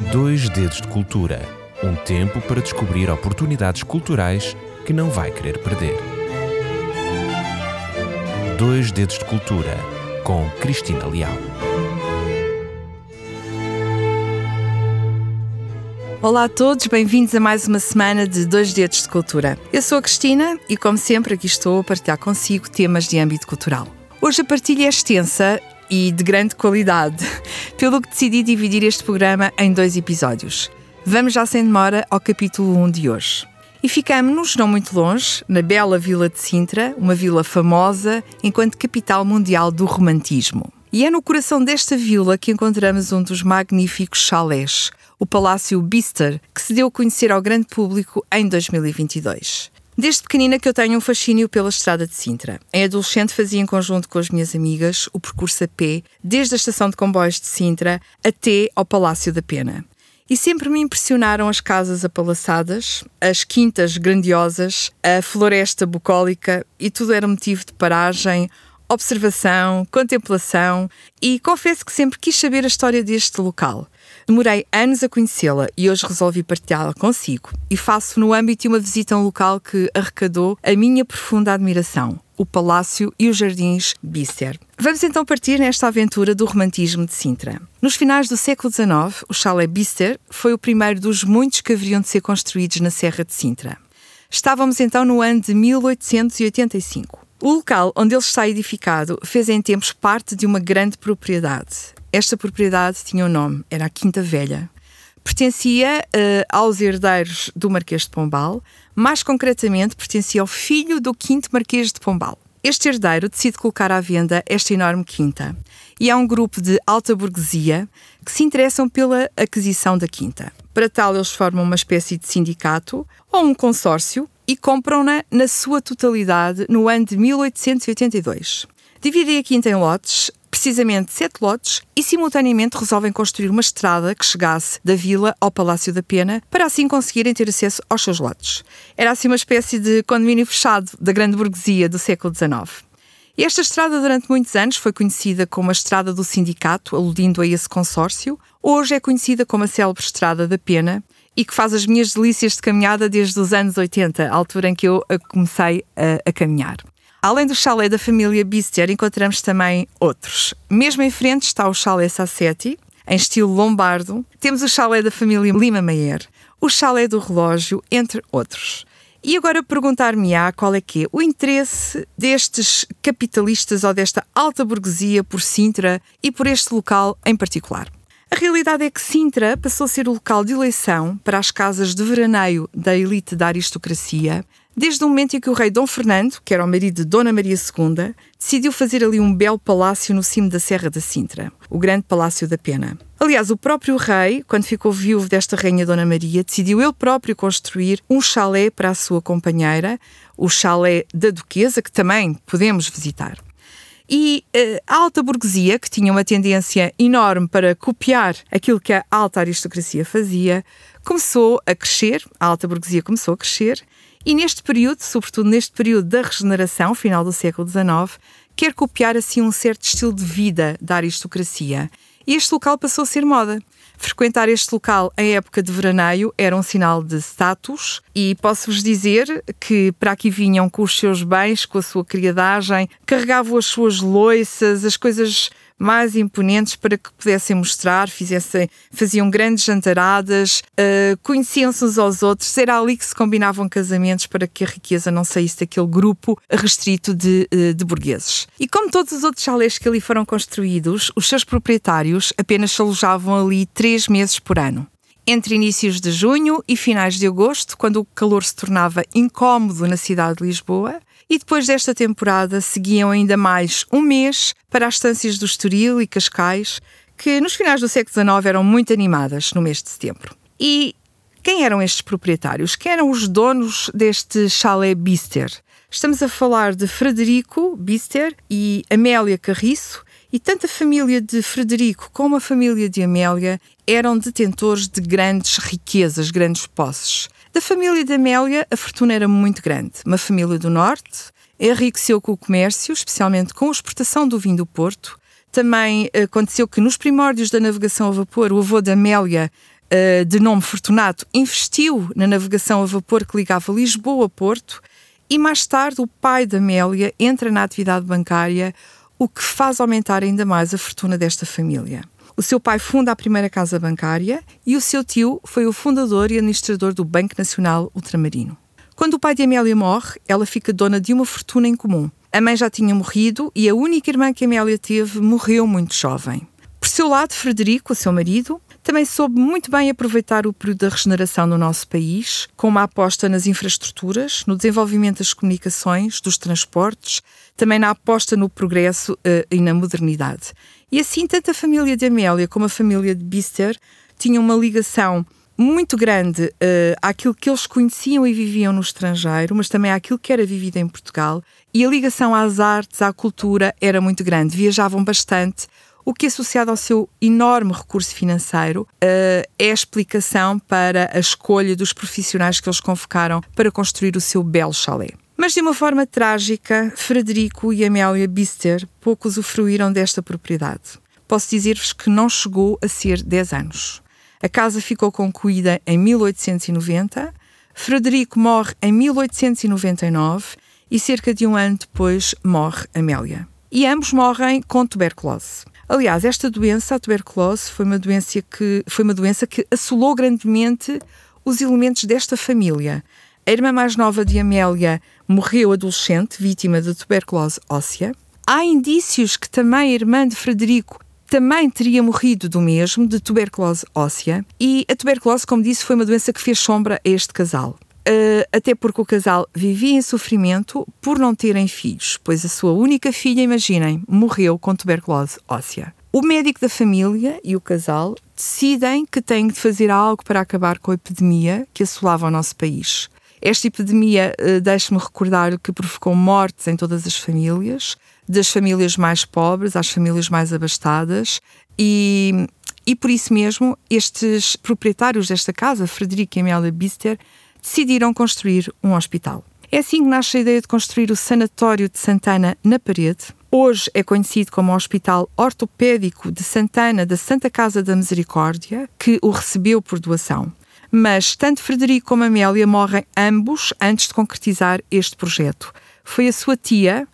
Dois Dedos de Cultura um tempo para descobrir oportunidades culturais que não vai querer perder. Dois Dedos de Cultura com Cristina Leal. Olá a todos, bem-vindos a mais uma semana de Dois Dedos de Cultura. Eu sou a Cristina e, como sempre, aqui estou a partilhar consigo temas de âmbito cultural. Hoje a partilha é extensa e de grande qualidade, pelo que decidi dividir este programa em dois episódios. Vamos já sem demora ao capítulo 1 de hoje. E ficamos-nos, não muito longe, na bela vila de Sintra, uma vila famosa enquanto capital mundial do romantismo. E é no coração desta vila que encontramos um dos magníficos chalés, o Palácio Bister, que se deu a conhecer ao grande público em 2022. Desde pequenina que eu tenho um fascínio pela estrada de Sintra. Em adolescente fazia em conjunto com as minhas amigas o percurso a pé, desde a estação de comboios de Sintra até ao Palácio da Pena. E sempre me impressionaram as casas apalaçadas, as quintas grandiosas, a floresta bucólica e tudo era motivo de paragem, observação, contemplação e confesso que sempre quis saber a história deste local. Demorei anos a conhecê-la e hoje resolvi partilhá-la consigo. E faço no âmbito de uma visita a um local que arrecadou a minha profunda admiração, o Palácio e os Jardins Bisser. Vamos então partir nesta aventura do romantismo de Sintra. Nos finais do século XIX, o chalé Bisser foi o primeiro dos muitos que haveriam de ser construídos na Serra de Sintra. Estávamos então no ano de 1885. O local onde ele está edificado fez em tempos parte de uma grande propriedade. Esta propriedade tinha um nome, era a Quinta Velha. Pertencia uh, aos herdeiros do Marquês de Pombal, mais concretamente pertencia ao filho do quinto Marquês de Pombal. Este herdeiro decide colocar à venda esta enorme quinta e há um grupo de alta burguesia que se interessam pela aquisição da quinta. Para tal, eles formam uma espécie de sindicato ou um consórcio e compram-na na sua totalidade no ano de 1882. Dividem a quinta em lotes, precisamente sete lotes, e simultaneamente resolvem construir uma estrada que chegasse da vila ao Palácio da Pena para assim conseguirem ter acesso aos seus lotes. Era assim uma espécie de condomínio fechado da grande burguesia do século XIX. Esta estrada, durante muitos anos, foi conhecida como a Estrada do Sindicato, aludindo a esse consórcio. Hoje é conhecida como a célebre Estrada da Pena e que faz as minhas delícias de caminhada desde os anos 80, a altura em que eu comecei a, a caminhar. Além do chalé da família Bister, encontramos também outros. Mesmo em frente está o chalé Sassetti, em estilo lombardo. Temos o chalé da família Lima Meyer, o chalé do relógio, entre outros. E agora perguntar-me-á qual é que é o interesse destes capitalistas ou desta alta burguesia por Sintra e por este local em particular. A realidade é que Sintra passou a ser o local de eleição para as casas de veraneio da elite da aristocracia, desde o momento em que o rei Dom Fernando, que era o marido de Dona Maria II, decidiu fazer ali um belo palácio no cimo da Serra da Sintra, o Grande Palácio da Pena. Aliás, o próprio rei, quando ficou viúvo desta rainha Dona Maria, decidiu ele próprio construir um chalé para a sua companheira, o chalé da Duquesa, que também podemos visitar. E uh, a alta burguesia, que tinha uma tendência enorme para copiar aquilo que a alta aristocracia fazia, começou a crescer, a alta burguesia começou a crescer, e neste período, sobretudo neste período da regeneração, final do século XIX, quer copiar assim um certo estilo de vida da aristocracia. E este local passou a ser moda. Frequentar este local em época de veraneio era um sinal de status e posso-vos dizer que para aqui vinham com os seus bens, com a sua criadagem, carregavam as suas loiças, as coisas mais imponentes para que pudessem mostrar, fizessem, faziam grandes jantaradas, uh, conheciam-se uns aos outros, era ali que se combinavam casamentos para que a riqueza não saísse daquele grupo restrito de, uh, de burgueses. E como todos os outros chalés que ali foram construídos, os seus proprietários apenas se alojavam ali três meses por ano entre inícios de junho e finais de agosto, quando o calor se tornava incómodo na cidade de Lisboa, e depois desta temporada seguiam ainda mais um mês para as estâncias do Estoril e Cascais, que nos finais do século XIX eram muito animadas no mês de setembro. E quem eram estes proprietários? Quem eram os donos deste chalé Bister? Estamos a falar de Frederico Bister e Amélia Carriço, e tanto a família de Frederico como a família de Amélia eram detentores de grandes riquezas, grandes posses. Da família de Amélia, a fortuna era muito grande. Uma família do Norte, enriqueceu com o comércio, especialmente com a exportação do vinho do Porto. Também aconteceu que nos primórdios da navegação a vapor, o avô da Amélia uh, de nome Fortunato, investiu na navegação a vapor que ligava Lisboa a Porto e mais tarde o pai da Amélia entra na atividade bancária, o que faz aumentar ainda mais a fortuna desta família. O seu pai funda a primeira casa bancária e o seu tio foi o fundador e administrador do Banco Nacional Ultramarino. Quando o pai de Amélia morre, ela fica dona de uma fortuna em comum. A mãe já tinha morrido e a única irmã que Amélia teve morreu muito jovem. Por seu lado, Frederico, seu marido, também soube muito bem aproveitar o período da regeneração no nosso país, com uma aposta nas infraestruturas, no desenvolvimento das comunicações, dos transportes, também na aposta no progresso uh, e na modernidade. E assim, tanto a família de Amélia como a família de Bister tinham uma ligação muito grande uh, àquilo que eles conheciam e viviam no estrangeiro, mas também àquilo que era vivido em Portugal. E a ligação às artes, à cultura, era muito grande. Viajavam bastante, o que, associado ao seu enorme recurso financeiro, uh, é a explicação para a escolha dos profissionais que eles convocaram para construir o seu belo chalé. Mas de uma forma trágica, Frederico e Amélia Bister pouco usufruíram desta propriedade. Posso dizer-vos que não chegou a ser 10 anos. A casa ficou concluída em 1890, Frederico morre em 1899 e cerca de um ano depois morre Amélia. E ambos morrem com tuberculose. Aliás, esta doença, a tuberculose, foi uma doença que, foi uma doença que assolou grandemente os elementos desta família. A irmã mais nova de Amélia morreu adolescente, vítima de tuberculose óssea. Há indícios que também a irmã de Frederico também teria morrido do mesmo, de tuberculose óssea. E a tuberculose, como disse, foi uma doença que fez sombra a este casal. Uh, até porque o casal vivia em sofrimento por não terem filhos, pois a sua única filha, imaginem, morreu com tuberculose óssea. O médico da família e o casal decidem que têm de fazer algo para acabar com a epidemia que assolava o nosso país. Esta epidemia, uh, deixe-me recordar, que provocou mortes em todas as famílias, das famílias mais pobres às famílias mais abastadas, e, e por isso mesmo estes proprietários desta casa, Frederico e Amélia Bister, decidiram construir um hospital. É assim que nasce a ideia de construir o Sanatório de Santana na parede. Hoje é conhecido como Hospital Ortopédico de Santana da Santa Casa da Misericórdia, que o recebeu por doação mas tanto Frederico como Amélia morrem ambos antes de concretizar este projeto. Foi a sua tia,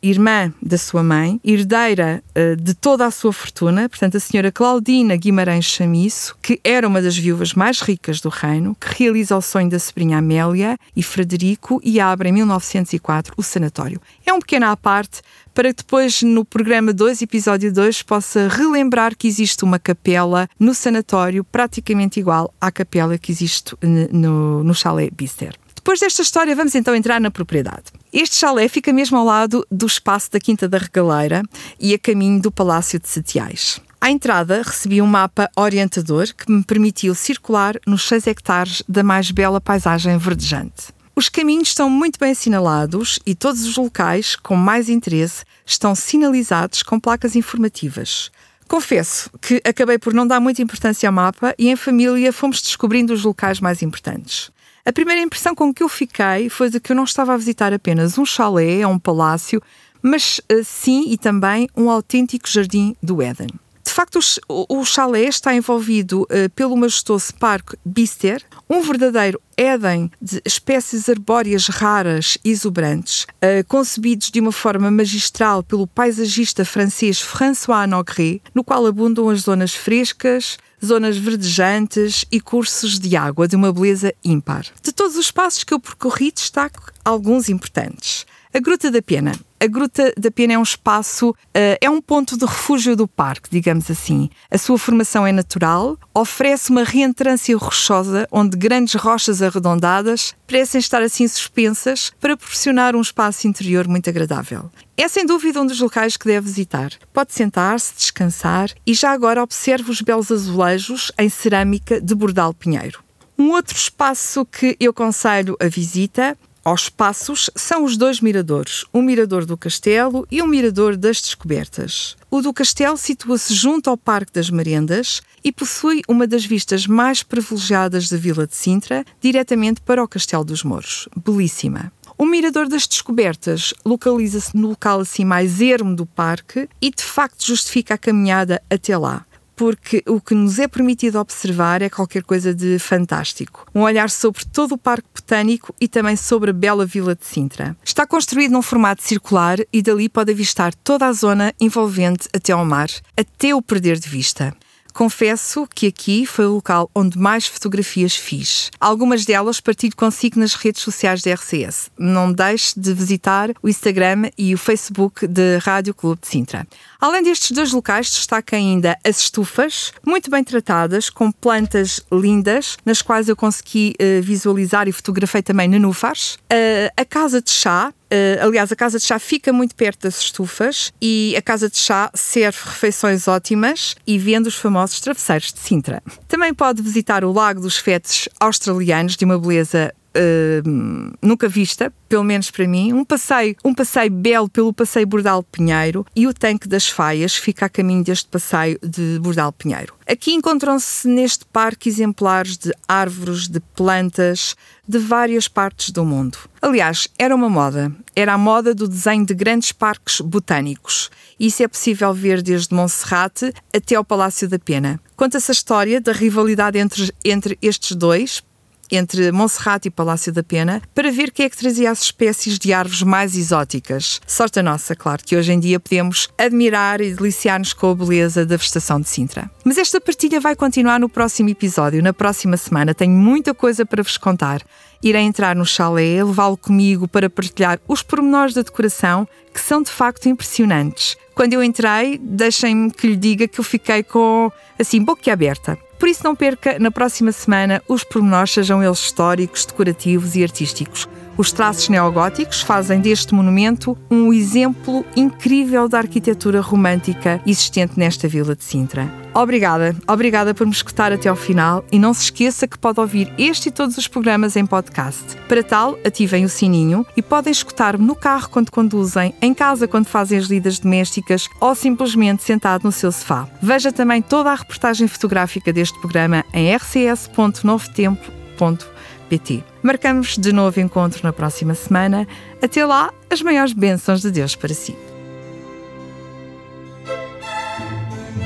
irmã da sua mãe, herdeira uh, de toda a sua fortuna, portanto, a senhora Claudina Guimarães Chamiço, que era uma das viúvas mais ricas do reino, que realiza o sonho da sobrinha Amélia e Frederico e abre em 1904 o sanatório. É um pequeno à parte para que depois, no programa 2, episódio 2, possa relembrar que existe uma capela no sanatório praticamente igual à capela que existe no, no chalé Bister. Depois desta história, vamos então entrar na propriedade. Este chalé fica mesmo ao lado do espaço da Quinta da Regaleira e a caminho do Palácio de Setiais. À entrada, recebi um mapa orientador que me permitiu circular nos 6 hectares da mais bela paisagem verdejante. Os caminhos estão muito bem assinalados e todos os locais com mais interesse estão sinalizados com placas informativas. Confesso que acabei por não dar muita importância ao mapa e em família fomos descobrindo os locais mais importantes. A primeira impressão com que eu fiquei foi de que eu não estava a visitar apenas um chalé, um palácio, mas eh, sim e também um autêntico jardim do Éden. Facto, o, chalé está envolvido uh, pelo majestoso Parque Bister, um verdadeiro Éden de espécies arbóreas raras e exuberantes, uh, concebidos de uma forma magistral pelo paisagista francês François Nogret, no qual abundam as zonas frescas, zonas verdejantes e cursos de água de uma beleza ímpar. De todos os passos que eu percorri, destaco alguns importantes. A Gruta da Pena. A Gruta da Pena é um espaço, uh, é um ponto de refúgio do parque, digamos assim. A sua formação é natural, oferece uma reentrância rochosa onde grandes rochas arredondadas parecem estar assim suspensas para proporcionar um espaço interior muito agradável. É sem dúvida um dos locais que deve visitar. Pode sentar-se, descansar e já agora observe os belos azulejos em cerâmica de Bordal Pinheiro. Um outro espaço que eu aconselho a visita aos passos são os dois miradores, um mirador do Castelo e um mirador das Descobertas. O do Castelo situa-se junto ao Parque das Merendas e possui uma das vistas mais privilegiadas da Vila de Sintra, diretamente para o Castelo dos Mouros. Belíssima. O Mirador das Descobertas localiza-se no local assim mais ermo do parque e de facto justifica a caminhada até lá. Porque o que nos é permitido observar é qualquer coisa de fantástico. Um olhar sobre todo o Parque Botânico e também sobre a bela Vila de Sintra. Está construído num formato circular e dali pode avistar toda a zona envolvente até ao mar, até o perder de vista. Confesso que aqui foi o local onde mais fotografias fiz. Algumas delas partilho consigo nas redes sociais da RCS. Não deixe de visitar o Instagram e o Facebook de Rádio Clube de Sintra. Além destes dois locais, destaca ainda as estufas, muito bem tratadas, com plantas lindas, nas quais eu consegui uh, visualizar e fotografei também nenúfares. Uh, a casa de chá, Uh, aliás, a casa de chá fica muito perto das estufas e a casa de chá serve refeições ótimas e vende os famosos travesseiros de Sintra. Também pode visitar o Lago dos Fetes australianos, de uma beleza uh, nunca vista, pelo menos para mim, um passeio, um passeio belo pelo passeio Bordal Pinheiro e o tanque das Faias fica a caminho deste passeio de Bordal Pinheiro. Aqui encontram-se neste parque exemplares de árvores, de plantas de várias partes do mundo. Aliás, era uma moda. Era a moda do desenho de grandes parques botânicos. Isso é possível ver desde Monserrate até ao Palácio da Pena. Conta-se a história da rivalidade entre, entre estes dois, entre Monserrate e Palácio da Pena para ver quem é que trazia as espécies de árvores mais exóticas. Sorte a nossa, claro, que hoje em dia podemos admirar e deliciar-nos com a beleza da vegetação de Sintra. Mas esta partilha vai continuar no próximo episódio, na próxima semana. Tenho muita coisa para vos contar. Irei entrar no chalé, levá-lo comigo para partilhar os pormenores da decoração, que são de facto impressionantes. Quando eu entrei, deixem-me que lhe diga que eu fiquei com, assim, boca aberta. Por isso, não perca na próxima semana os pormenores, sejam eles históricos, decorativos e artísticos. Os traços neogóticos fazem deste monumento um exemplo incrível da arquitetura romântica existente nesta vila de Sintra. Obrigada, obrigada por me escutar até ao final e não se esqueça que pode ouvir este e todos os programas em podcast. Para tal, ativem o sininho e podem escutar-me no carro quando conduzem, em casa quando fazem as lidas domésticas ou simplesmente sentado no seu sofá. Veja também toda a reportagem fotográfica deste programa em rcs.novotempo.com pt. Marcamos de novo encontro na próxima semana. Até lá, as maiores bênçãos de Deus para si.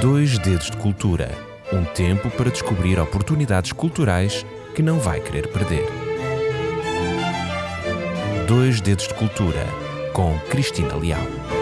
Dois Dedos de Cultura um tempo para descobrir oportunidades culturais que não vai querer perder. Dois Dedos de Cultura com Cristina Leal.